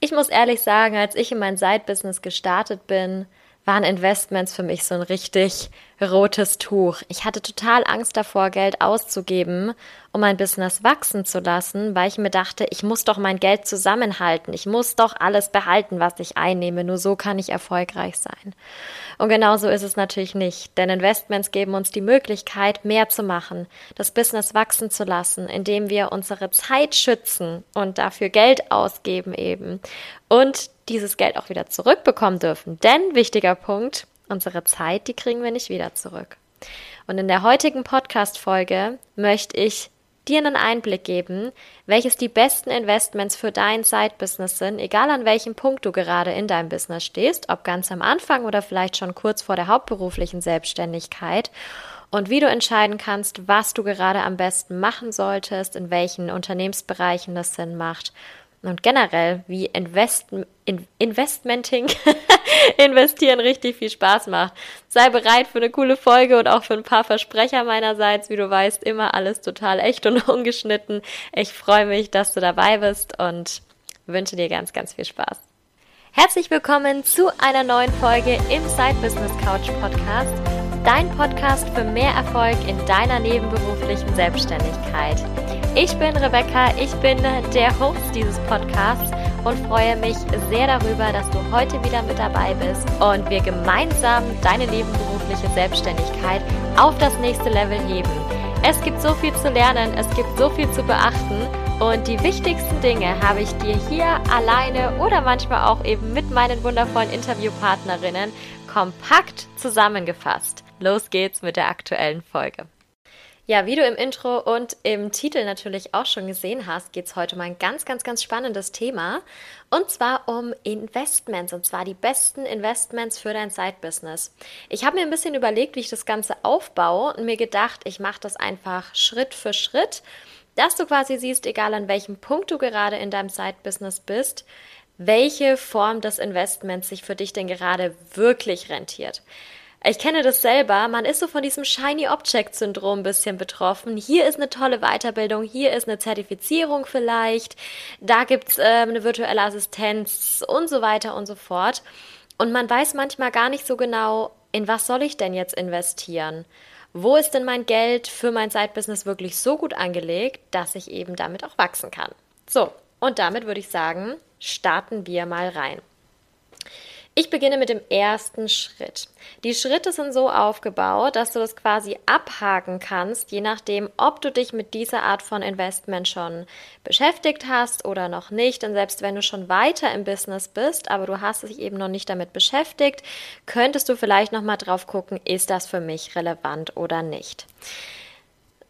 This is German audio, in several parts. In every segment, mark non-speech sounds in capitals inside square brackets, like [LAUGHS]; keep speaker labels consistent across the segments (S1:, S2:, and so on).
S1: Ich muss ehrlich sagen, als ich in mein Side-Business gestartet bin, waren Investments für mich so ein richtig rotes Tuch. Ich hatte total Angst davor, Geld auszugeben, um mein Business wachsen zu lassen, weil ich mir dachte, ich muss doch mein Geld zusammenhalten. Ich muss doch alles behalten, was ich einnehme. Nur so kann ich erfolgreich sein. Und genauso ist es natürlich nicht, denn Investments geben uns die Möglichkeit, mehr zu machen, das Business wachsen zu lassen, indem wir unsere Zeit schützen und dafür Geld ausgeben eben und dieses Geld auch wieder zurückbekommen dürfen. Denn wichtiger Punkt, unsere Zeit, die kriegen wir nicht wieder zurück. Und in der heutigen Podcast-Folge möchte ich dir einen Einblick geben, welches die besten Investments für dein Side-Business sind, egal an welchem Punkt du gerade in deinem Business stehst, ob ganz am Anfang oder vielleicht schon kurz vor der hauptberuflichen Selbstständigkeit und wie du entscheiden kannst, was du gerade am besten machen solltest, in welchen Unternehmensbereichen das Sinn macht und generell, wie Invest, in, Investmenting, [LAUGHS] investieren richtig viel Spaß macht. Sei bereit für eine coole Folge und auch für ein paar Versprecher meinerseits. Wie du weißt, immer alles total echt und [LAUGHS] ungeschnitten. Ich freue mich, dass du dabei bist und wünsche dir ganz, ganz viel Spaß. Herzlich willkommen zu einer neuen Folge im Side Business Couch Podcast. Dein Podcast für mehr Erfolg in deiner nebenberuflichen Selbstständigkeit. Ich bin Rebecca, ich bin der Host dieses Podcasts und freue mich sehr darüber, dass du heute wieder mit dabei bist und wir gemeinsam deine nebenberufliche Selbstständigkeit auf das nächste Level heben. Es gibt so viel zu lernen, es gibt so viel zu beachten und die wichtigsten Dinge habe ich dir hier alleine oder manchmal auch eben mit meinen wundervollen Interviewpartnerinnen kompakt zusammengefasst. Los geht's mit der aktuellen Folge. Ja, wie du im Intro und im Titel natürlich auch schon gesehen hast, geht es heute um ein ganz, ganz, ganz spannendes Thema. Und zwar um Investments, und zwar die besten Investments für dein Side-Business. Ich habe mir ein bisschen überlegt, wie ich das Ganze aufbaue und mir gedacht, ich mache das einfach Schritt für Schritt, dass du quasi siehst, egal an welchem Punkt du gerade in deinem Side-Business bist, welche Form des Investments sich für dich denn gerade wirklich rentiert. Ich kenne das selber, man ist so von diesem Shiny Object Syndrom ein bisschen betroffen. Hier ist eine tolle Weiterbildung, hier ist eine Zertifizierung vielleicht, da gibt's äh, eine virtuelle Assistenz und so weiter und so fort. Und man weiß manchmal gar nicht so genau, in was soll ich denn jetzt investieren? Wo ist denn mein Geld für mein Side-Business wirklich so gut angelegt, dass ich eben damit auch wachsen kann? So, und damit würde ich sagen, starten wir mal rein. Ich beginne mit dem ersten Schritt. Die Schritte sind so aufgebaut, dass du das quasi abhaken kannst, je nachdem, ob du dich mit dieser Art von Investment schon beschäftigt hast oder noch nicht. Und selbst wenn du schon weiter im Business bist, aber du hast dich eben noch nicht damit beschäftigt, könntest du vielleicht noch mal drauf gucken, ist das für mich relevant oder nicht.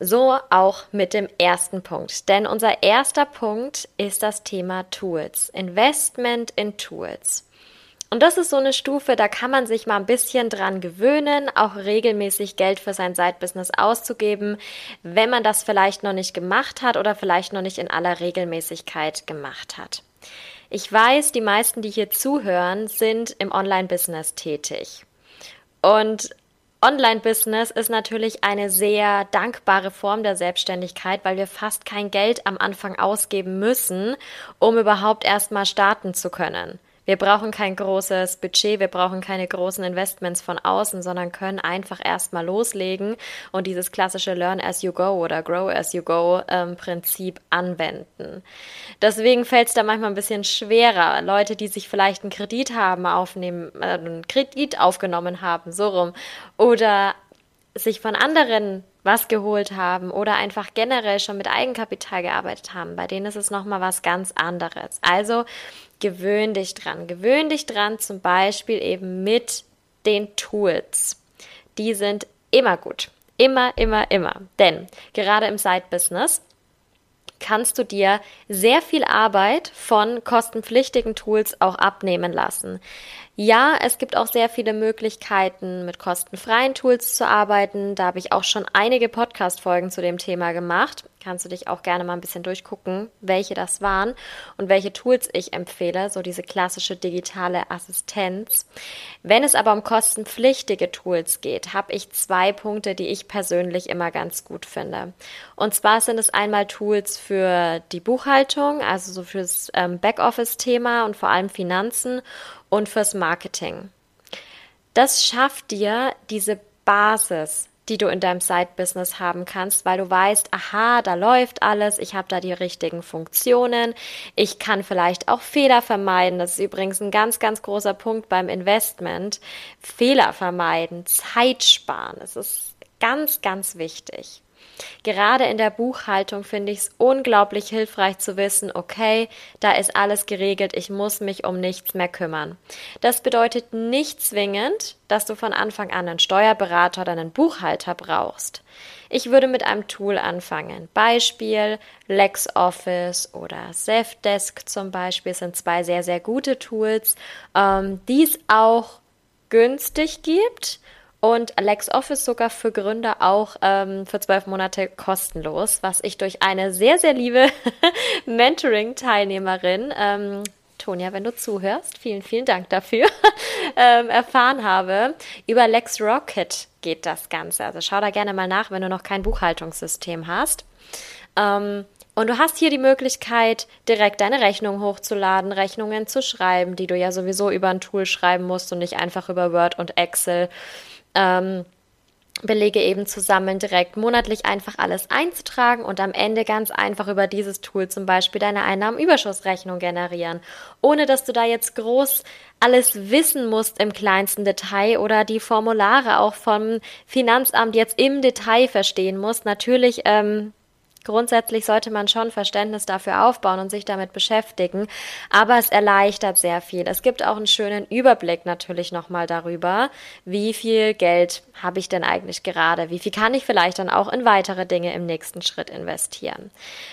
S1: So auch mit dem ersten Punkt. Denn unser erster Punkt ist das Thema Tools. Investment in Tools. Und das ist so eine Stufe, da kann man sich mal ein bisschen dran gewöhnen, auch regelmäßig Geld für sein Side-Business auszugeben, wenn man das vielleicht noch nicht gemacht hat oder vielleicht noch nicht in aller Regelmäßigkeit gemacht hat. Ich weiß, die meisten, die hier zuhören, sind im Online-Business tätig. Und Online-Business ist natürlich eine sehr dankbare Form der Selbstständigkeit, weil wir fast kein Geld am Anfang ausgeben müssen, um überhaupt erstmal starten zu können. Wir brauchen kein großes Budget, wir brauchen keine großen Investments von außen, sondern können einfach erstmal loslegen und dieses klassische Learn as you go oder Grow as you go ähm, Prinzip anwenden. Deswegen fällt es da manchmal ein bisschen schwerer. Leute, die sich vielleicht einen Kredit haben, aufnehmen, äh, einen Kredit aufgenommen haben, so rum, oder sich von anderen was geholt haben oder einfach generell schon mit Eigenkapital gearbeitet haben, bei denen ist es nochmal was ganz anderes. Also gewöhn dich dran. Gewöhn dich dran, zum Beispiel eben mit den Tools. Die sind immer gut. Immer, immer, immer. Denn gerade im Side-Business kannst du dir sehr viel Arbeit von kostenpflichtigen Tools auch abnehmen lassen. Ja, es gibt auch sehr viele Möglichkeiten, mit kostenfreien Tools zu arbeiten. Da habe ich auch schon einige Podcast-Folgen zu dem Thema gemacht. Kannst du dich auch gerne mal ein bisschen durchgucken, welche das waren und welche Tools ich empfehle, so diese klassische digitale Assistenz. Wenn es aber um kostenpflichtige Tools geht, habe ich zwei Punkte, die ich persönlich immer ganz gut finde. Und zwar sind es einmal Tools für die Buchhaltung, also so fürs ähm, Backoffice-Thema und vor allem Finanzen und fürs Marketing. Das schafft dir diese Basis, die du in deinem Side-Business haben kannst, weil du weißt, aha, da läuft alles, ich habe da die richtigen Funktionen, ich kann vielleicht auch Fehler vermeiden. Das ist übrigens ein ganz, ganz großer Punkt beim Investment. Fehler vermeiden, Zeit sparen, das ist ganz, ganz wichtig. Gerade in der Buchhaltung finde ich es unglaublich hilfreich zu wissen, okay, da ist alles geregelt, ich muss mich um nichts mehr kümmern. Das bedeutet nicht zwingend, dass du von Anfang an einen Steuerberater oder einen Buchhalter brauchst. Ich würde mit einem Tool anfangen. Beispiel LexOffice oder Zefdesk zum Beispiel sind zwei sehr, sehr gute Tools, ähm, die es auch günstig gibt und LexOffice sogar für Gründer auch ähm, für zwölf Monate kostenlos, was ich durch eine sehr, sehr liebe [LAUGHS] Mentoring-Teilnehmerin, ähm, Tonia, wenn du zuhörst, vielen, vielen Dank dafür, [LAUGHS] ähm, erfahren habe. Über LexRocket geht das Ganze. Also schau da gerne mal nach, wenn du noch kein Buchhaltungssystem hast. Ähm, und du hast hier die Möglichkeit, direkt deine Rechnung hochzuladen, Rechnungen zu schreiben, die du ja sowieso über ein Tool schreiben musst und nicht einfach über Word und Excel ähm, Belege eben zusammen, direkt monatlich einfach alles einzutragen und am Ende ganz einfach über dieses Tool zum Beispiel deine Einnahmenüberschussrechnung generieren, ohne dass du da jetzt groß alles wissen musst im kleinsten Detail oder die Formulare auch vom Finanzamt jetzt im Detail verstehen musst. Natürlich ähm, Grundsätzlich sollte man schon Verständnis dafür aufbauen und sich damit beschäftigen, aber es erleichtert sehr viel. Es gibt auch einen schönen Überblick natürlich nochmal darüber, wie viel Geld habe ich denn eigentlich gerade, wie viel kann ich vielleicht dann auch in weitere Dinge im nächsten Schritt investieren.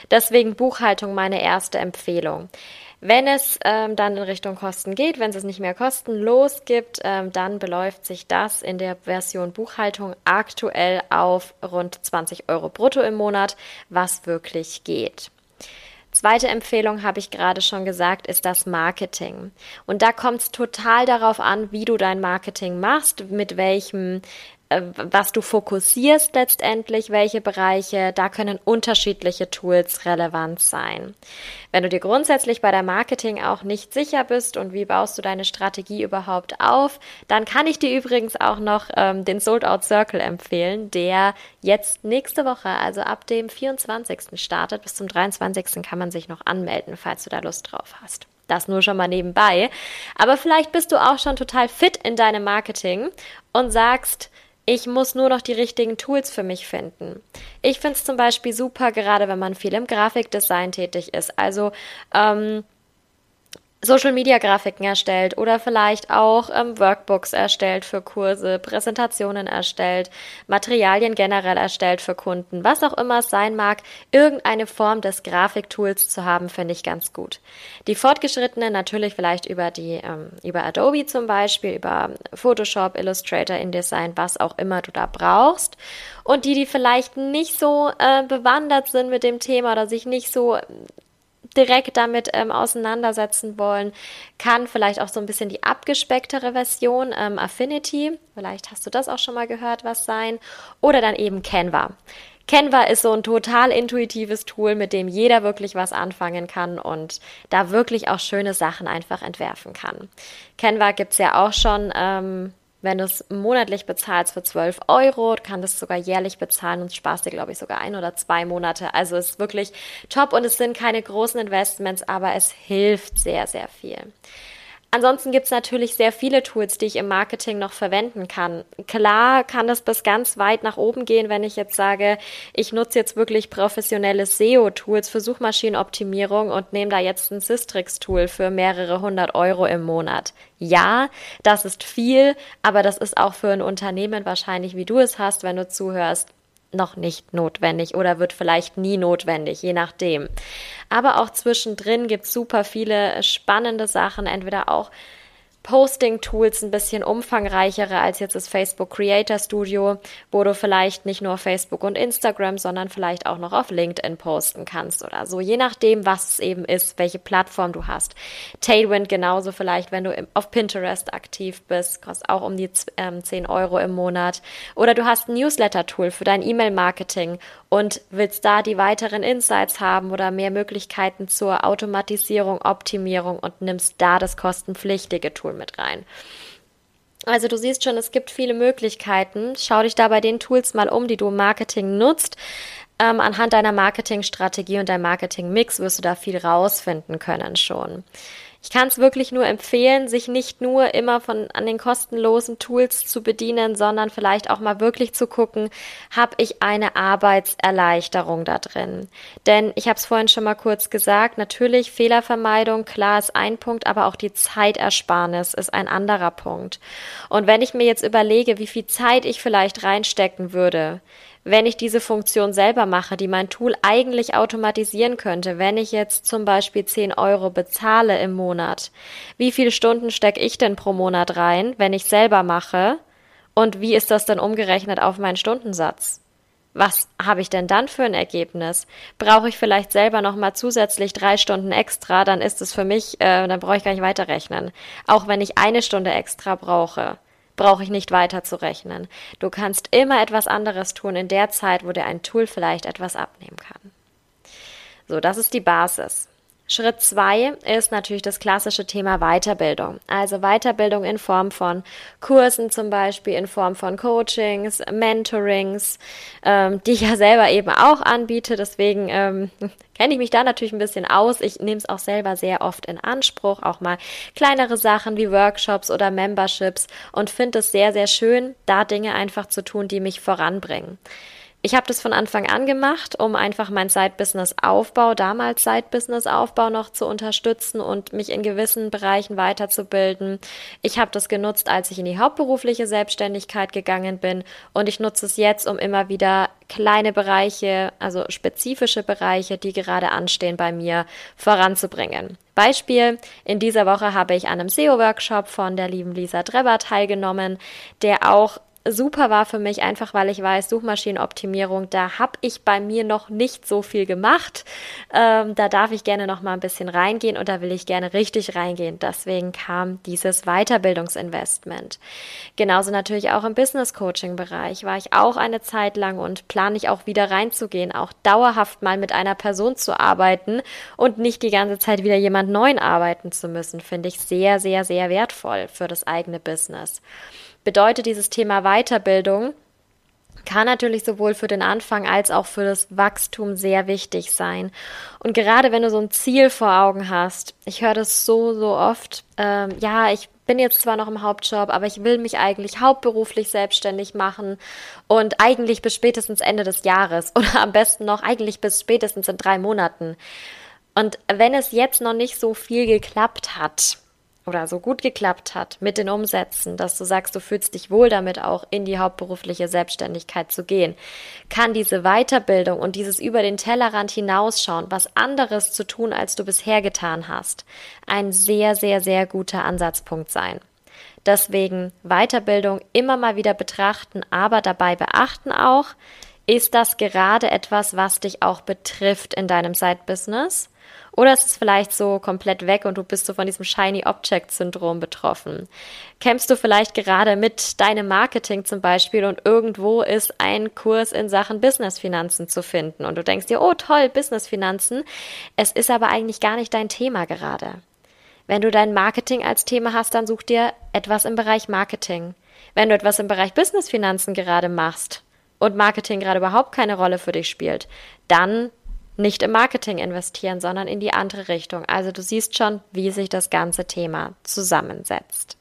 S1: Deswegen Buchhaltung meine erste Empfehlung. Wenn es ähm, dann in Richtung Kosten geht, wenn es nicht mehr kostenlos gibt, ähm, dann beläuft sich das in der Version Buchhaltung aktuell auf rund 20 Euro brutto im Monat, was wirklich geht. Zweite Empfehlung habe ich gerade schon gesagt, ist das Marketing. Und da kommt es total darauf an, wie du dein Marketing machst, mit welchem was du fokussierst letztendlich, welche Bereiche, da können unterschiedliche Tools relevant sein. Wenn du dir grundsätzlich bei der Marketing auch nicht sicher bist und wie baust du deine Strategie überhaupt auf, dann kann ich dir übrigens auch noch ähm, den Sold Out Circle empfehlen, der jetzt nächste Woche, also ab dem 24. startet. Bis zum 23. kann man sich noch anmelden, falls du da Lust drauf hast. Das nur schon mal nebenbei. Aber vielleicht bist du auch schon total fit in deinem Marketing und sagst, ich muss nur noch die richtigen Tools für mich finden. Ich finde es zum Beispiel super, gerade wenn man viel im Grafikdesign tätig ist. Also ähm, Social-Media-Grafiken erstellt oder vielleicht auch ähm, Workbooks erstellt für Kurse, Präsentationen erstellt, Materialien generell erstellt für Kunden, was auch immer es sein mag, irgendeine Form des Grafiktools zu haben, finde ich ganz gut. Die fortgeschrittenen natürlich vielleicht über die ähm, über Adobe zum Beispiel, über Photoshop, Illustrator, InDesign, was auch immer du da brauchst. Und die, die vielleicht nicht so äh, bewandert sind mit dem Thema oder sich nicht so direkt damit ähm, auseinandersetzen wollen, kann vielleicht auch so ein bisschen die abgespecktere Version ähm, Affinity, vielleicht hast du das auch schon mal gehört, was sein, oder dann eben Canva. Canva ist so ein total intuitives Tool, mit dem jeder wirklich was anfangen kann und da wirklich auch schöne Sachen einfach entwerfen kann. Canva gibt's ja auch schon ähm, wenn du es monatlich bezahlst für 12 Euro, kann das sogar jährlich bezahlen und sparst dir, glaube ich, sogar ein oder zwei Monate. Also ist wirklich top und es sind keine großen Investments, aber es hilft sehr, sehr viel. Ansonsten gibt es natürlich sehr viele Tools, die ich im Marketing noch verwenden kann. Klar kann das bis ganz weit nach oben gehen, wenn ich jetzt sage, ich nutze jetzt wirklich professionelle SEO-Tools für Suchmaschinenoptimierung und nehme da jetzt ein Systrix-Tool für mehrere hundert Euro im Monat. Ja, das ist viel, aber das ist auch für ein Unternehmen wahrscheinlich, wie du es hast, wenn du zuhörst, noch nicht notwendig oder wird vielleicht nie notwendig, je nachdem. Aber auch zwischendrin gibt es super viele spannende Sachen, entweder auch Posting-Tools ein bisschen umfangreichere als jetzt das Facebook Creator Studio, wo du vielleicht nicht nur Facebook und Instagram, sondern vielleicht auch noch auf LinkedIn posten kannst oder so, je nachdem, was es eben ist, welche Plattform du hast. Tailwind genauso vielleicht, wenn du auf Pinterest aktiv bist, kostet auch um die ähm, 10 Euro im Monat. Oder du hast ein Newsletter-Tool für dein E-Mail-Marketing und willst da die weiteren Insights haben oder mehr Möglichkeiten zur Automatisierung, Optimierung und nimmst da das kostenpflichtige Tool mit rein. Also du siehst schon, es gibt viele Möglichkeiten. Schau dich da bei den Tools mal um, die du im Marketing nutzt. Ähm, anhand deiner Marketingstrategie und deinem Marketingmix wirst du da viel rausfinden können schon. Ich kann es wirklich nur empfehlen, sich nicht nur immer von an den kostenlosen Tools zu bedienen, sondern vielleicht auch mal wirklich zu gucken, habe ich eine Arbeitserleichterung da drin? Denn ich habe es vorhin schon mal kurz gesagt, natürlich Fehlervermeidung, klar ist ein Punkt, aber auch die Zeitersparnis ist ein anderer Punkt. Und wenn ich mir jetzt überlege, wie viel Zeit ich vielleicht reinstecken würde, wenn ich diese Funktion selber mache, die mein Tool eigentlich automatisieren könnte, wenn ich jetzt zum Beispiel 10 Euro bezahle im Monat, wie viele Stunden stecke ich denn pro Monat rein, wenn ich selber mache? Und wie ist das dann umgerechnet auf meinen Stundensatz? Was habe ich denn dann für ein Ergebnis? Brauche ich vielleicht selber nochmal zusätzlich drei Stunden extra, dann ist es für mich, äh, dann brauche ich gar nicht weiterrechnen. Auch wenn ich eine Stunde extra brauche brauche ich nicht weiter zu rechnen. Du kannst immer etwas anderes tun in der Zeit, wo dir ein Tool vielleicht etwas abnehmen kann. So, das ist die Basis. Schritt zwei ist natürlich das klassische Thema Weiterbildung. Also Weiterbildung in Form von Kursen zum Beispiel, in Form von Coachings, Mentorings, ähm, die ich ja selber eben auch anbiete. Deswegen ähm, [LAUGHS] kenne ich mich da natürlich ein bisschen aus. Ich nehme es auch selber sehr oft in Anspruch, auch mal kleinere Sachen wie Workshops oder Memberships und finde es sehr, sehr schön, da Dinge einfach zu tun, die mich voranbringen. Ich habe das von Anfang an gemacht, um einfach mein Side-Business-Aufbau, damals Side-Business-Aufbau noch zu unterstützen und mich in gewissen Bereichen weiterzubilden. Ich habe das genutzt, als ich in die hauptberufliche Selbstständigkeit gegangen bin und ich nutze es jetzt, um immer wieder kleine Bereiche, also spezifische Bereiche, die gerade anstehen bei mir, voranzubringen. Beispiel, in dieser Woche habe ich an einem SEO-Workshop von der lieben Lisa Drebber teilgenommen, der auch super war für mich, einfach weil ich weiß, Suchmaschinenoptimierung, da habe ich bei mir noch nicht so viel gemacht. Ähm, da darf ich gerne noch mal ein bisschen reingehen und da will ich gerne richtig reingehen. Deswegen kam dieses Weiterbildungsinvestment. Genauso natürlich auch im Business Coaching Bereich war ich auch eine Zeit lang und plane ich auch wieder reinzugehen, auch dauerhaft mal mit einer Person zu arbeiten und nicht die ganze Zeit wieder jemand neuen arbeiten zu müssen, finde ich sehr, sehr, sehr wertvoll für das eigene Business bedeutet dieses Thema Weiterbildung kann natürlich sowohl für den Anfang als auch für das Wachstum sehr wichtig sein. Und gerade wenn du so ein Ziel vor Augen hast, ich höre das so, so oft, ähm, ja, ich bin jetzt zwar noch im Hauptjob, aber ich will mich eigentlich hauptberuflich selbstständig machen und eigentlich bis spätestens Ende des Jahres oder am besten noch eigentlich bis spätestens in drei Monaten. Und wenn es jetzt noch nicht so viel geklappt hat, oder so gut geklappt hat mit den Umsätzen, dass du sagst, du fühlst dich wohl damit auch in die hauptberufliche Selbstständigkeit zu gehen, kann diese Weiterbildung und dieses über den Tellerrand hinausschauen, was anderes zu tun, als du bisher getan hast, ein sehr, sehr, sehr guter Ansatzpunkt sein. Deswegen Weiterbildung immer mal wieder betrachten, aber dabei beachten auch, ist das gerade etwas, was dich auch betrifft in deinem Side-Business? Oder ist es vielleicht so komplett weg und du bist so von diesem Shiny Object Syndrom betroffen? Kämpfst du vielleicht gerade mit deinem Marketing zum Beispiel und irgendwo ist ein Kurs in Sachen Businessfinanzen zu finden und du denkst dir, oh toll, Businessfinanzen. Es ist aber eigentlich gar nicht dein Thema gerade. Wenn du dein Marketing als Thema hast, dann such dir etwas im Bereich Marketing. Wenn du etwas im Bereich Businessfinanzen gerade machst und Marketing gerade überhaupt keine Rolle für dich spielt, dann nicht im Marketing investieren, sondern in die andere Richtung. Also du siehst schon, wie sich das ganze Thema zusammensetzt.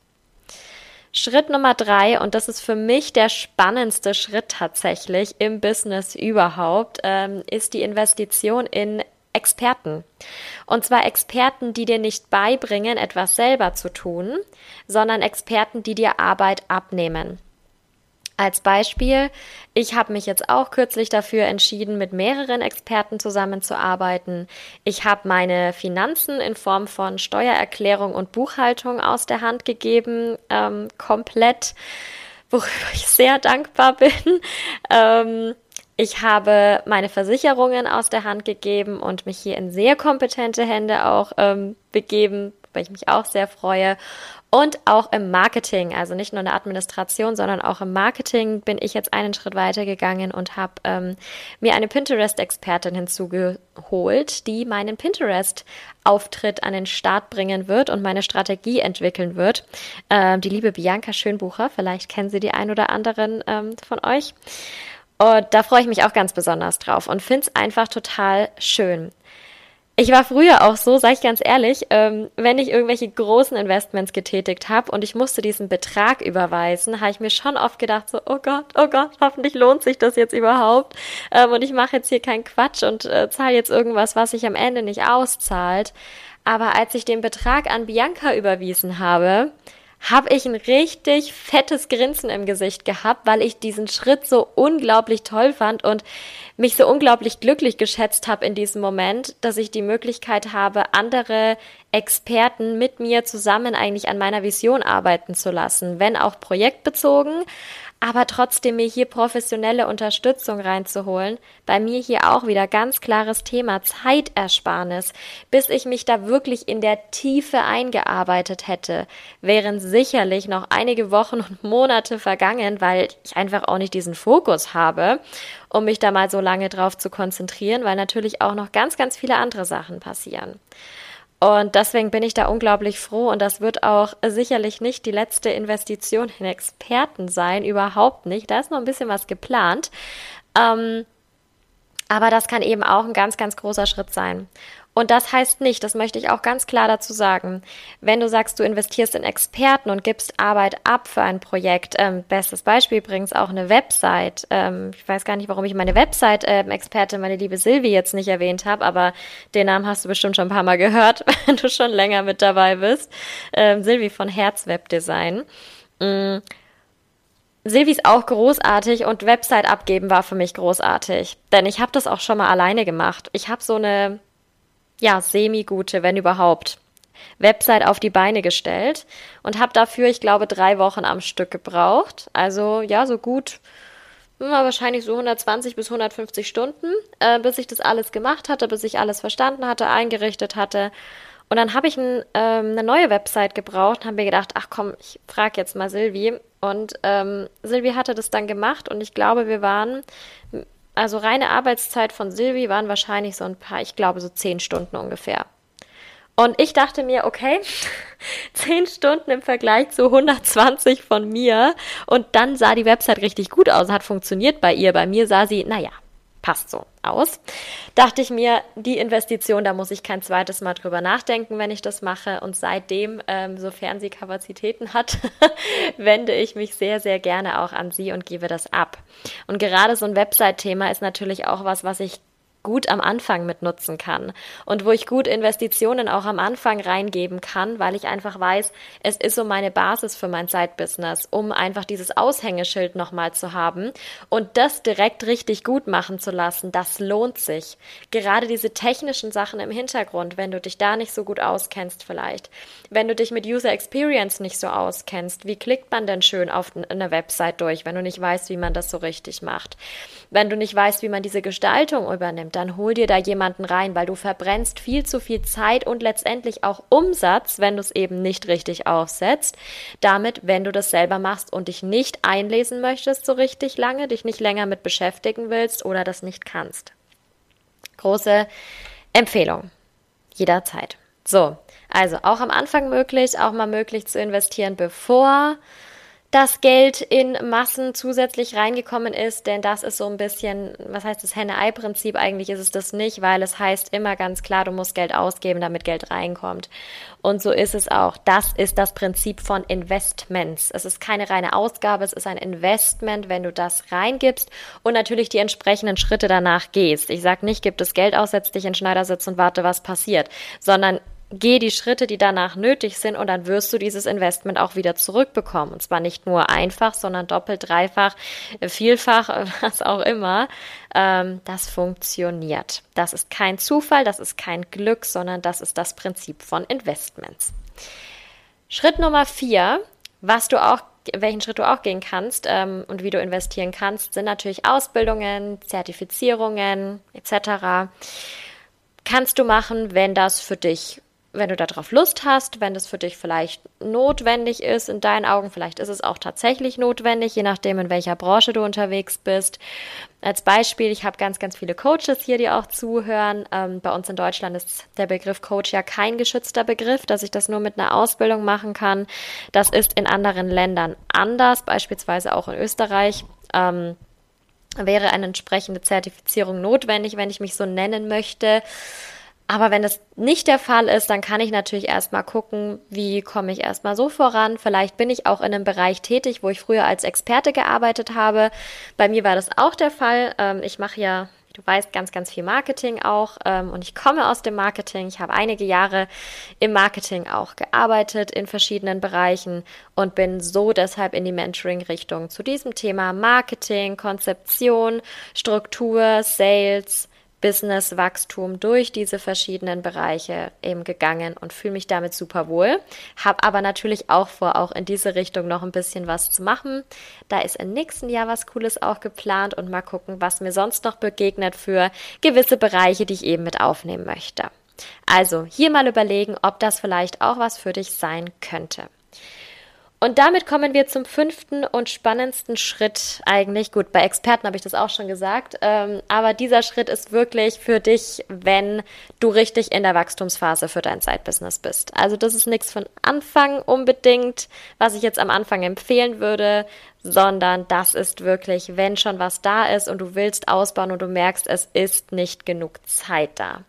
S1: Schritt Nummer drei, und das ist für mich der spannendste Schritt tatsächlich im Business überhaupt, ähm, ist die Investition in Experten. Und zwar Experten, die dir nicht beibringen, etwas selber zu tun, sondern Experten, die dir Arbeit abnehmen. Als Beispiel, ich habe mich jetzt auch kürzlich dafür entschieden, mit mehreren Experten zusammenzuarbeiten. Ich habe meine Finanzen in Form von Steuererklärung und Buchhaltung aus der Hand gegeben, ähm, komplett, worüber ich sehr dankbar bin. Ähm, ich habe meine Versicherungen aus der Hand gegeben und mich hier in sehr kompetente Hände auch ähm, begeben, weil ich mich auch sehr freue. Und auch im Marketing, also nicht nur in der Administration, sondern auch im Marketing bin ich jetzt einen Schritt weiter gegangen und habe ähm, mir eine Pinterest-Expertin hinzugeholt, die meinen Pinterest-Auftritt an den Start bringen wird und meine Strategie entwickeln wird. Ähm, die liebe Bianca Schönbucher, vielleicht kennen Sie die ein oder anderen ähm, von euch. Und da freue ich mich auch ganz besonders drauf und finde es einfach total schön. Ich war früher auch so, sage ich ganz ehrlich, ähm, wenn ich irgendwelche großen Investments getätigt habe und ich musste diesen Betrag überweisen, habe ich mir schon oft gedacht, so, oh Gott, oh Gott, hoffentlich lohnt sich das jetzt überhaupt. Ähm, und ich mache jetzt hier keinen Quatsch und äh, zahle jetzt irgendwas, was sich am Ende nicht auszahlt. Aber als ich den Betrag an Bianca überwiesen habe, habe ich ein richtig fettes Grinsen im Gesicht gehabt, weil ich diesen Schritt so unglaublich toll fand und mich so unglaublich glücklich geschätzt habe in diesem Moment, dass ich die Möglichkeit habe, andere Experten mit mir zusammen eigentlich an meiner Vision arbeiten zu lassen, wenn auch projektbezogen, aber trotzdem mir hier professionelle Unterstützung reinzuholen. Bei mir hier auch wieder ganz klares Thema Zeitersparnis. Bis ich mich da wirklich in der Tiefe eingearbeitet hätte, wären sicherlich noch einige Wochen und Monate vergangen, weil ich einfach auch nicht diesen Fokus habe, um mich da mal so lange drauf zu konzentrieren, weil natürlich auch noch ganz, ganz viele andere Sachen passieren. Und deswegen bin ich da unglaublich froh und das wird auch sicherlich nicht die letzte Investition in Experten sein, überhaupt nicht. Da ist noch ein bisschen was geplant. Ähm, aber das kann eben auch ein ganz, ganz großer Schritt sein. Und das heißt nicht, das möchte ich auch ganz klar dazu sagen, wenn du sagst, du investierst in Experten und gibst Arbeit ab für ein Projekt, ähm, bestes Beispiel übrigens auch eine Website. Ähm, ich weiß gar nicht, warum ich meine Website-Expertin, ähm, meine liebe Silvi, jetzt nicht erwähnt habe, aber den Namen hast du bestimmt schon ein paar Mal gehört, [LAUGHS] wenn du schon länger mit dabei bist. Ähm, Silvi von Herz Webdesign. Mhm. Silvi ist auch großartig und Website abgeben war für mich großartig, denn ich habe das auch schon mal alleine gemacht. Ich habe so eine ja, semi-gute, wenn überhaupt, Website auf die Beine gestellt und habe dafür, ich glaube, drei Wochen am Stück gebraucht. Also ja, so gut, wahrscheinlich so 120 bis 150 Stunden, äh, bis ich das alles gemacht hatte, bis ich alles verstanden hatte, eingerichtet hatte. Und dann habe ich ein, ähm, eine neue Website gebraucht und habe mir gedacht, ach komm, ich frage jetzt mal Silvi. Und ähm, Silvi hatte das dann gemacht und ich glaube, wir waren also reine Arbeitszeit von Silvi waren wahrscheinlich so ein paar, ich glaube so zehn Stunden ungefähr. Und ich dachte mir, okay, [LAUGHS] zehn Stunden im Vergleich zu 120 von mir. Und dann sah die Website richtig gut aus, hat funktioniert bei ihr. Bei mir sah sie, naja, passt so aus. Dachte ich mir, die Investition, da muss ich kein zweites Mal drüber nachdenken, wenn ich das mache. Und seitdem, ähm, sofern sie Kapazitäten hat, [LAUGHS] wende ich mich sehr, sehr gerne auch an sie und gebe das ab. Und gerade so ein Website-Thema ist natürlich auch was, was ich gut am Anfang mitnutzen kann und wo ich gut Investitionen auch am Anfang reingeben kann, weil ich einfach weiß, es ist so meine Basis für mein Zeitbusiness, um einfach dieses Aushängeschild nochmal zu haben und das direkt richtig gut machen zu lassen, das lohnt sich. Gerade diese technischen Sachen im Hintergrund, wenn du dich da nicht so gut auskennst vielleicht, wenn du dich mit User Experience nicht so auskennst, wie klickt man denn schön auf eine Website durch, wenn du nicht weißt, wie man das so richtig macht, wenn du nicht weißt, wie man diese Gestaltung übernimmt, dann hol dir da jemanden rein, weil du verbrennst viel zu viel Zeit und letztendlich auch Umsatz, wenn du es eben nicht richtig aufsetzt. Damit, wenn du das selber machst und dich nicht einlesen möchtest so richtig lange, dich nicht länger mit beschäftigen willst oder das nicht kannst. Große Empfehlung. Jederzeit. So, also auch am Anfang möglich, auch mal möglich zu investieren, bevor das Geld in Massen zusätzlich reingekommen ist, denn das ist so ein bisschen, was heißt das Henne-Ei-Prinzip? Eigentlich ist es das nicht, weil es heißt immer ganz klar, du musst Geld ausgeben, damit Geld reinkommt. Und so ist es auch. Das ist das Prinzip von Investments. Es ist keine reine Ausgabe, es ist ein Investment, wenn du das reingibst und natürlich die entsprechenden Schritte danach gehst. Ich sage nicht, gib das Geld aus, setz dich in Schneidersitz und warte, was passiert, sondern geh die Schritte, die danach nötig sind und dann wirst du dieses Investment auch wieder zurückbekommen. Und zwar nicht nur einfach, sondern doppelt, dreifach, vielfach, [LAUGHS] was auch immer. Ähm, das funktioniert. Das ist kein Zufall, das ist kein Glück, sondern das ist das Prinzip von Investments. Schritt Nummer vier, was du auch welchen Schritt du auch gehen kannst ähm, und wie du investieren kannst, sind natürlich Ausbildungen, Zertifizierungen etc. Kannst du machen, wenn das für dich wenn du darauf Lust hast, wenn das für dich vielleicht notwendig ist in deinen Augen, vielleicht ist es auch tatsächlich notwendig, je nachdem, in welcher Branche du unterwegs bist. Als Beispiel, ich habe ganz, ganz viele Coaches hier, die auch zuhören. Ähm, bei uns in Deutschland ist der Begriff Coach ja kein geschützter Begriff, dass ich das nur mit einer Ausbildung machen kann. Das ist in anderen Ländern anders, beispielsweise auch in Österreich. Ähm, wäre eine entsprechende Zertifizierung notwendig, wenn ich mich so nennen möchte. Aber wenn das nicht der Fall ist, dann kann ich natürlich erstmal gucken, wie komme ich erstmal so voran. Vielleicht bin ich auch in einem Bereich tätig, wo ich früher als Experte gearbeitet habe. Bei mir war das auch der Fall. Ähm, ich mache ja, du weißt, ganz, ganz viel Marketing auch. Ähm, und ich komme aus dem Marketing. Ich habe einige Jahre im Marketing auch gearbeitet in verschiedenen Bereichen und bin so deshalb in die Mentoring-Richtung zu diesem Thema Marketing, Konzeption, Struktur, Sales, Business-Wachstum durch diese verschiedenen Bereiche eben gegangen und fühle mich damit super wohl. Habe aber natürlich auch vor, auch in diese Richtung noch ein bisschen was zu machen. Da ist im nächsten Jahr was Cooles auch geplant und mal gucken, was mir sonst noch begegnet für gewisse Bereiche, die ich eben mit aufnehmen möchte. Also hier mal überlegen, ob das vielleicht auch was für dich sein könnte. Und damit kommen wir zum fünften und spannendsten Schritt eigentlich. Gut, bei Experten habe ich das auch schon gesagt, ähm, aber dieser Schritt ist wirklich für dich, wenn du richtig in der Wachstumsphase für dein Zeitbusiness bist. Also das ist nichts von Anfang unbedingt, was ich jetzt am Anfang empfehlen würde, sondern das ist wirklich, wenn schon was da ist und du willst ausbauen und du merkst, es ist nicht genug Zeit da.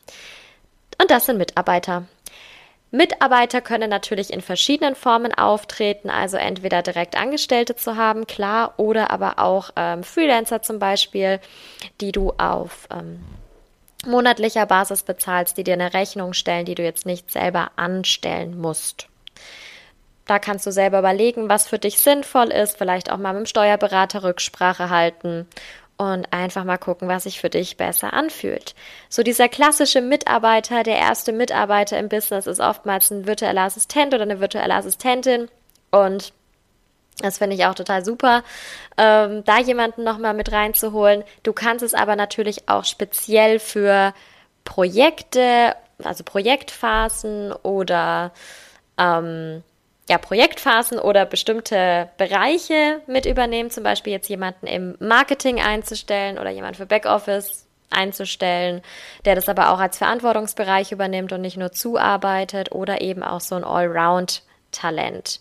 S1: Und das sind Mitarbeiter. Mitarbeiter können natürlich in verschiedenen Formen auftreten, also entweder direkt Angestellte zu haben, klar, oder aber auch ähm, Freelancer zum Beispiel, die du auf ähm, monatlicher Basis bezahlst, die dir eine Rechnung stellen, die du jetzt nicht selber anstellen musst. Da kannst du selber überlegen, was für dich sinnvoll ist, vielleicht auch mal mit dem Steuerberater Rücksprache halten und einfach mal gucken, was sich für dich besser anfühlt. So dieser klassische Mitarbeiter, der erste Mitarbeiter im Business ist oftmals ein virtueller Assistent oder eine virtuelle Assistentin und das finde ich auch total super, ähm, da jemanden nochmal mit reinzuholen. Du kannst es aber natürlich auch speziell für Projekte, also Projektphasen oder ähm, ja, Projektphasen oder bestimmte Bereiche mit übernehmen, zum Beispiel jetzt jemanden im Marketing einzustellen oder jemanden für Backoffice einzustellen, der das aber auch als Verantwortungsbereich übernimmt und nicht nur zuarbeitet oder eben auch so ein Allround-Talent.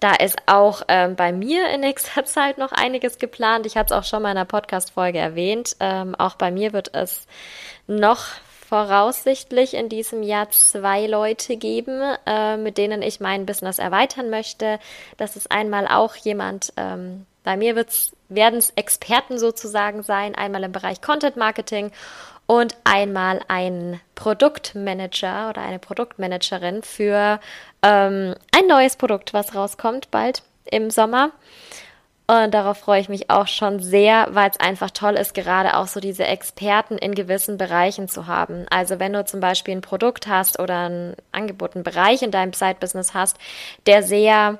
S1: Da ist auch ähm, bei mir in nächster [LAUGHS] Zeit noch einiges geplant. Ich hatte es auch schon mal in einer Podcast-Folge erwähnt. Ähm, auch bei mir wird es noch voraussichtlich in diesem Jahr zwei Leute geben, äh, mit denen ich mein Business erweitern möchte. Das ist einmal auch jemand, ähm, bei mir werden es Experten sozusagen sein, einmal im Bereich Content Marketing und einmal ein Produktmanager oder eine Produktmanagerin für ähm, ein neues Produkt, was rauskommt bald im Sommer. Und darauf freue ich mich auch schon sehr, weil es einfach toll ist, gerade auch so diese Experten in gewissen Bereichen zu haben. Also wenn du zum Beispiel ein Produkt hast oder ein Angebot, einen Bereich in deinem Side-Business hast, der sehr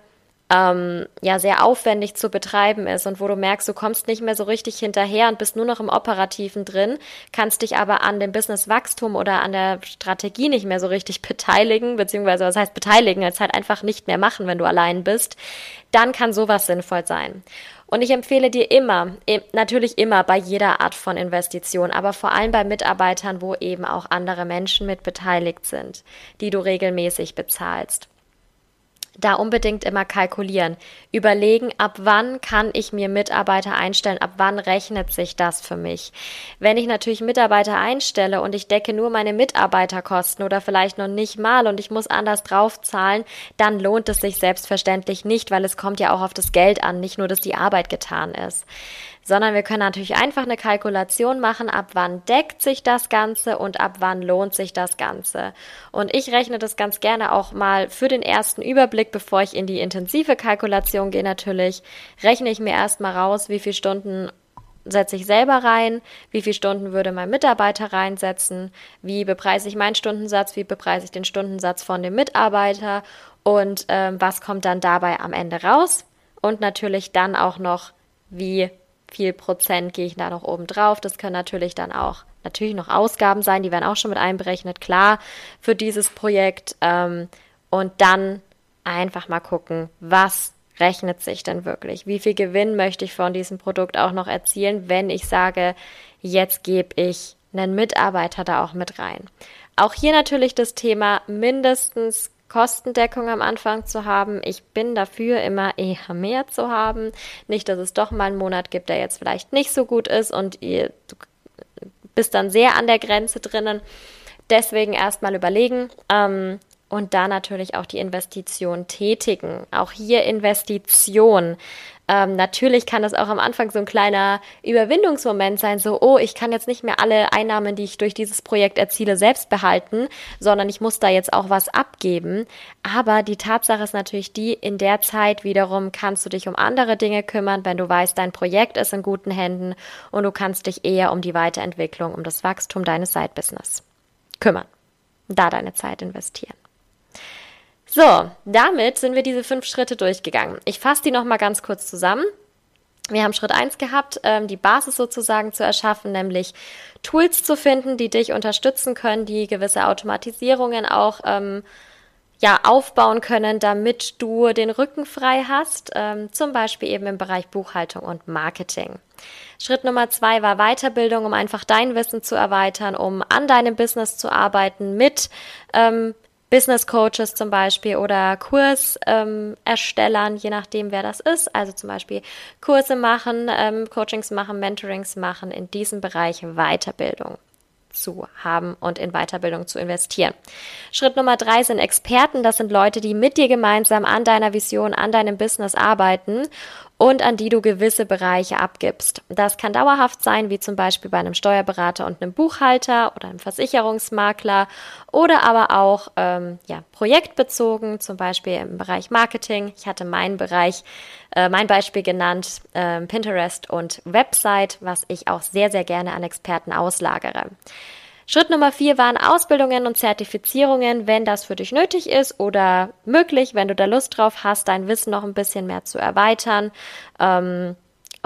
S1: ähm, ja sehr aufwendig zu betreiben ist und wo du merkst, du kommst nicht mehr so richtig hinterher und bist nur noch im Operativen drin, kannst dich aber an dem Businesswachstum oder an der Strategie nicht mehr so richtig [LAUGHS] beteiligen, beziehungsweise was heißt beteiligen, als halt einfach nicht mehr machen, wenn du allein bist, dann kann sowas sinnvoll sein. Und ich empfehle dir immer, natürlich immer bei jeder Art von Investition, aber vor allem bei Mitarbeitern, wo eben auch andere Menschen mit beteiligt sind, die du regelmäßig bezahlst da unbedingt immer kalkulieren. Überlegen, ab wann kann ich mir Mitarbeiter einstellen, ab wann rechnet sich das für mich. Wenn ich natürlich Mitarbeiter einstelle und ich decke nur meine Mitarbeiterkosten oder vielleicht noch nicht mal und ich muss anders draufzahlen, dann lohnt es sich selbstverständlich nicht, weil es kommt ja auch auf das Geld an, nicht nur, dass die Arbeit getan ist sondern wir können natürlich einfach eine Kalkulation machen, ab wann deckt sich das Ganze und ab wann lohnt sich das Ganze. Und ich rechne das ganz gerne auch mal für den ersten Überblick, bevor ich in die intensive Kalkulation gehe natürlich, rechne ich mir erstmal raus, wie viele Stunden setze ich selber rein, wie viele Stunden würde mein Mitarbeiter reinsetzen, wie bepreise ich meinen Stundensatz, wie bepreise ich den Stundensatz von dem Mitarbeiter und ähm, was kommt dann dabei am Ende raus und natürlich dann auch noch, wie viel Prozent gehe ich da noch oben drauf. Das können natürlich dann auch natürlich noch Ausgaben sein, die werden auch schon mit einberechnet, klar, für dieses Projekt. Ähm, und dann einfach mal gucken, was rechnet sich denn wirklich? Wie viel Gewinn möchte ich von diesem Produkt auch noch erzielen, wenn ich sage, jetzt gebe ich einen Mitarbeiter da auch mit rein? Auch hier natürlich das Thema mindestens Kostendeckung am Anfang zu haben. Ich bin dafür, immer eher mehr zu haben. Nicht, dass es doch mal einen Monat gibt, der jetzt vielleicht nicht so gut ist und ihr du bist dann sehr an der Grenze drinnen. Deswegen erstmal überlegen ähm, und da natürlich auch die Investition tätigen. Auch hier Investition. Ähm, natürlich kann das auch am Anfang so ein kleiner Überwindungsmoment sein, so, oh, ich kann jetzt nicht mehr alle Einnahmen, die ich durch dieses Projekt erziele, selbst behalten, sondern ich muss da jetzt auch was abgeben. Aber die Tatsache ist natürlich die, in der Zeit wiederum kannst du dich um andere Dinge kümmern, wenn du weißt, dein Projekt ist in guten Händen und du kannst dich eher um die Weiterentwicklung, um das Wachstum deines Side-Business kümmern. Da deine Zeit investieren. So, damit sind wir diese fünf Schritte durchgegangen. Ich fasse die nochmal ganz kurz zusammen. Wir haben Schritt eins gehabt, ähm, die Basis sozusagen zu erschaffen, nämlich Tools zu finden, die dich unterstützen können, die gewisse Automatisierungen auch ähm, ja, aufbauen können, damit du den Rücken frei hast, ähm, zum Beispiel eben im Bereich Buchhaltung und Marketing. Schritt Nummer zwei war Weiterbildung, um einfach dein Wissen zu erweitern, um an deinem Business zu arbeiten mit ähm, Business Coaches zum Beispiel oder Kurserstellern, ähm, je nachdem, wer das ist. Also zum Beispiel Kurse machen, ähm, Coachings machen, Mentorings machen, in diesem Bereich Weiterbildung zu haben und in Weiterbildung zu investieren. Schritt Nummer drei sind Experten. Das sind Leute, die mit dir gemeinsam an deiner Vision, an deinem Business arbeiten und an die du gewisse Bereiche abgibst. Das kann dauerhaft sein, wie zum Beispiel bei einem Steuerberater und einem Buchhalter oder einem Versicherungsmakler oder aber auch ähm, ja, projektbezogen, zum Beispiel im Bereich Marketing. Ich hatte meinen Bereich, äh, mein Beispiel genannt, äh, Pinterest und Website, was ich auch sehr, sehr gerne an Experten auslagere. Schritt Nummer vier waren Ausbildungen und Zertifizierungen, wenn das für dich nötig ist oder möglich, wenn du da Lust drauf hast, dein Wissen noch ein bisschen mehr zu erweitern. Ähm,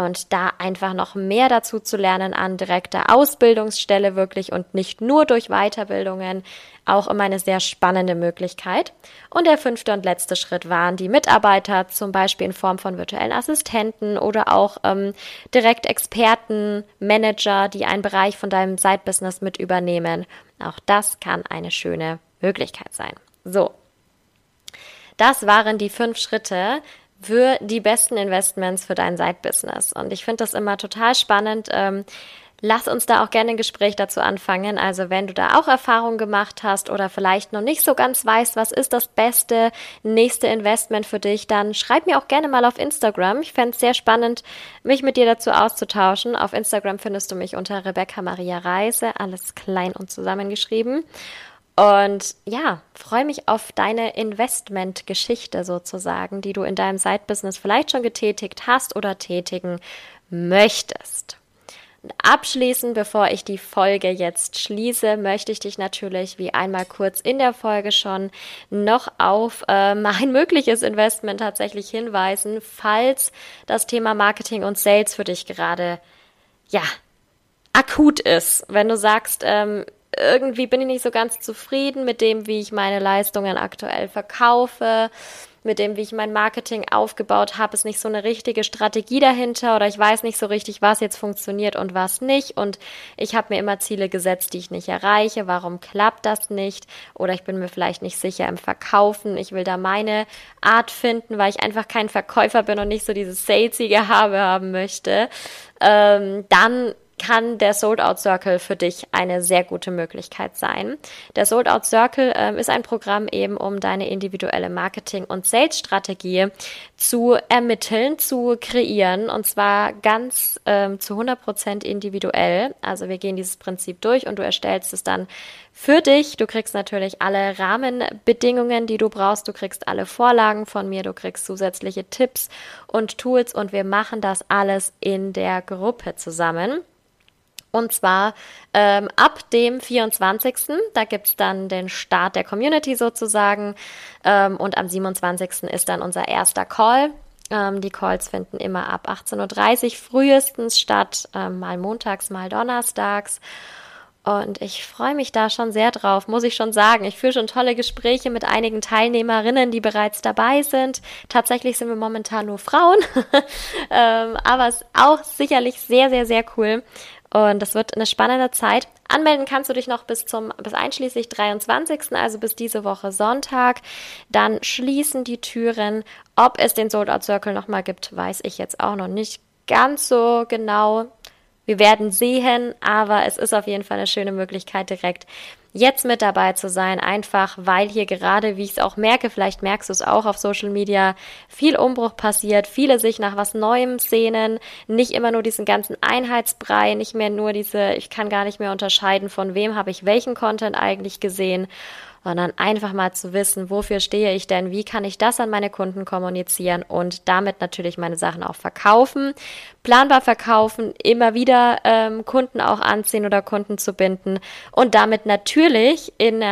S1: und da einfach noch mehr dazu zu lernen an direkter Ausbildungsstelle wirklich und nicht nur durch Weiterbildungen, auch immer eine sehr spannende Möglichkeit. Und der fünfte und letzte Schritt waren die Mitarbeiter, zum Beispiel in Form von virtuellen Assistenten oder auch ähm, direkt Experten, Manager, die einen Bereich von deinem Side-Business mit übernehmen. Auch das kann eine schöne Möglichkeit sein. So. Das waren die fünf Schritte, für die besten Investments für dein Side-Business. Und ich finde das immer total spannend. Ähm, lass uns da auch gerne ein Gespräch dazu anfangen. Also wenn du da auch Erfahrungen gemacht hast oder vielleicht noch nicht so ganz weißt, was ist das beste nächste Investment für dich, dann schreib mir auch gerne mal auf Instagram. Ich fände es sehr spannend, mich mit dir dazu auszutauschen. Auf Instagram findest du mich unter Rebecca Maria Reise, alles klein und zusammengeschrieben. Und ja, freue mich auf deine Investmentgeschichte sozusagen, die du in deinem Side-Business vielleicht schon getätigt hast oder tätigen möchtest. Und abschließend, bevor ich die Folge jetzt schließe, möchte ich dich natürlich, wie einmal kurz in der Folge schon, noch auf äh, mein [LAUGHS] mögliches Investment tatsächlich hinweisen, falls das Thema Marketing und Sales für dich gerade, ja, akut ist. Wenn du sagst, ähm, irgendwie bin ich nicht so ganz zufrieden mit dem, wie ich meine Leistungen aktuell verkaufe mit dem, wie ich mein Marketing aufgebaut habe, ist nicht so eine richtige Strategie dahinter oder ich weiß nicht so richtig, was jetzt funktioniert und was nicht. Und ich habe mir immer Ziele gesetzt, die ich nicht erreiche. Warum klappt das nicht? Oder ich bin mir vielleicht nicht sicher im Verkaufen. Ich will da meine Art finden, weil ich einfach kein Verkäufer bin und nicht so dieses salesige Habe haben möchte. Ähm, dann kann der Sold Out Circle für dich eine sehr gute Möglichkeit sein. Der Sold Out Circle ähm, ist ein Programm eben, um deine individuelle Marketing- und Sales-Strategie zu ermitteln, zu kreieren und zwar ganz ähm, zu 100 Prozent individuell. Also wir gehen dieses Prinzip durch und du erstellst es dann für dich. Du kriegst natürlich alle Rahmenbedingungen, die du brauchst. Du kriegst alle Vorlagen von mir. Du kriegst zusätzliche Tipps und Tools und wir machen das alles in der Gruppe zusammen. Und zwar ähm, ab dem 24. Da gibt's dann den Start der Community sozusagen. Ähm, und am 27. ist dann unser erster Call. Ähm, die Calls finden immer ab 18.30 Uhr frühestens statt, ähm, mal montags, mal donnerstags. Und ich freue mich da schon sehr drauf, muss ich schon sagen. Ich führe schon tolle Gespräche mit einigen Teilnehmerinnen, die bereits dabei sind. Tatsächlich sind wir momentan nur Frauen, [LAUGHS] ähm, aber es ist auch sicherlich sehr, sehr, sehr cool. Und das wird eine spannende Zeit. Anmelden kannst du dich noch bis zum, bis einschließlich 23., also bis diese Woche Sonntag. Dann schließen die Türen. Ob es den Sold Out Circle nochmal gibt, weiß ich jetzt auch noch nicht ganz so genau. Wir werden sehen, aber es ist auf jeden Fall eine schöne Möglichkeit, direkt jetzt mit dabei zu sein, einfach weil hier gerade, wie ich es auch merke, vielleicht merkst du es auch auf Social Media, viel Umbruch passiert, viele sich nach was Neuem sehnen, nicht immer nur diesen ganzen Einheitsbrei, nicht mehr nur diese, ich kann gar nicht mehr unterscheiden, von wem habe ich welchen Content eigentlich gesehen sondern einfach mal zu wissen, wofür stehe ich denn, wie kann ich das an meine Kunden kommunizieren und damit natürlich meine Sachen auch verkaufen, planbar verkaufen, immer wieder ähm, Kunden auch anziehen oder Kunden zu binden und damit natürlich in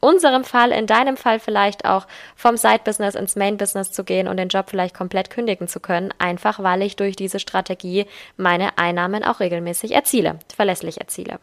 S1: unserem Fall, in deinem Fall vielleicht auch vom Side-Business ins Main-Business zu gehen und den Job vielleicht komplett kündigen zu können, einfach weil ich durch diese Strategie meine Einnahmen auch regelmäßig erziele, verlässlich erziele.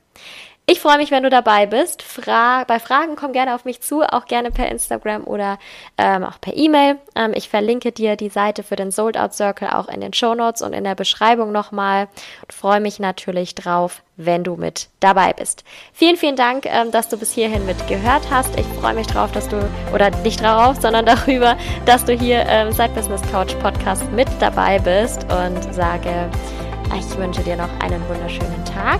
S1: Ich freue mich, wenn du dabei bist. Fra bei Fragen komm gerne auf mich zu, auch gerne per Instagram oder ähm, auch per E-Mail. Ähm, ich verlinke dir die Seite für den Sold Out Circle auch in den Show Notes und in der Beschreibung nochmal. Und freue mich natürlich drauf, wenn du mit dabei bist. Vielen, vielen Dank, ähm, dass du bis hierhin mitgehört hast. Ich freue mich drauf, dass du, oder nicht drauf, [LAUGHS] sondern darüber, dass du hier im Side Business Couch Podcast mit dabei bist und sage, ich wünsche dir noch einen wunderschönen Tag